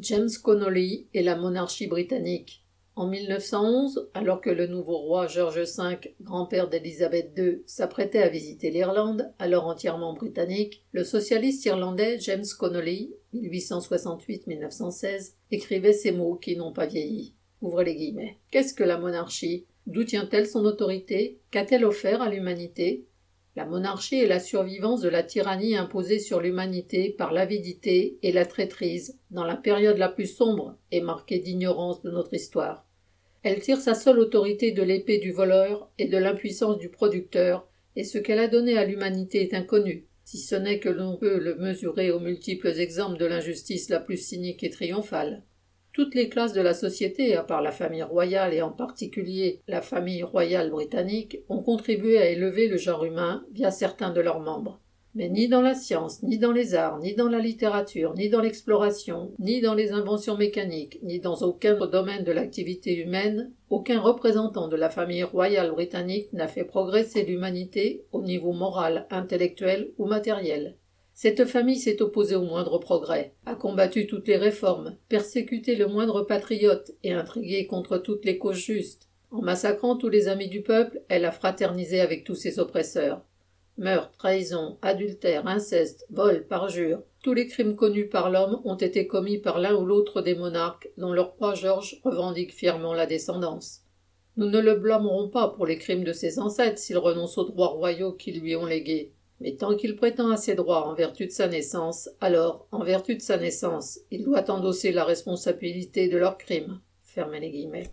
James Connolly et la monarchie britannique. En 1911, alors que le nouveau roi George V, grand-père d'Élisabeth II, s'apprêtait à visiter l'Irlande, alors entièrement britannique, le socialiste irlandais James Connolly, 1868-1916, écrivait ces mots qui n'ont pas vieilli. Ouvrez les guillemets. Qu'est-ce que la monarchie? D'où tient-elle son autorité? Qu'a-t-elle offert à l'humanité? La monarchie est la survivance de la tyrannie imposée sur l'humanité par l'avidité et la traîtrise dans la période la plus sombre et marquée d'ignorance de notre histoire. Elle tire sa seule autorité de l'épée du voleur et de l'impuissance du producteur, et ce qu'elle a donné à l'humanité est inconnu, si ce n'est que l'on peut le mesurer aux multiples exemples de l'injustice la plus cynique et triomphale. Toutes les classes de la société, à part la famille royale et en particulier la famille royale britannique, ont contribué à élever le genre humain via certains de leurs membres. Mais ni dans la science, ni dans les arts, ni dans la littérature, ni dans l'exploration, ni dans les inventions mécaniques, ni dans aucun domaine de l'activité humaine, aucun représentant de la famille royale britannique n'a fait progresser l'humanité au niveau moral, intellectuel ou matériel. Cette famille s'est opposée au moindre progrès, a combattu toutes les réformes, persécuté le moindre patriote et intrigué contre toutes les causes justes. En massacrant tous les amis du peuple, elle a fraternisé avec tous ses oppresseurs. Meurtre, trahison, adultère, inceste, vol, parjure, tous les crimes connus par l'homme ont été commis par l'un ou l'autre des monarques dont leur roi George revendique fièrement la descendance. Nous ne le blâmerons pas pour les crimes de ses ancêtres s'il renonce aux droits royaux qui lui ont légués. Mais tant qu'il prétend à ses droits en vertu de sa naissance, alors, en vertu de sa naissance, il doit endosser la responsabilité de leurs crimes. Fermez les guillemets.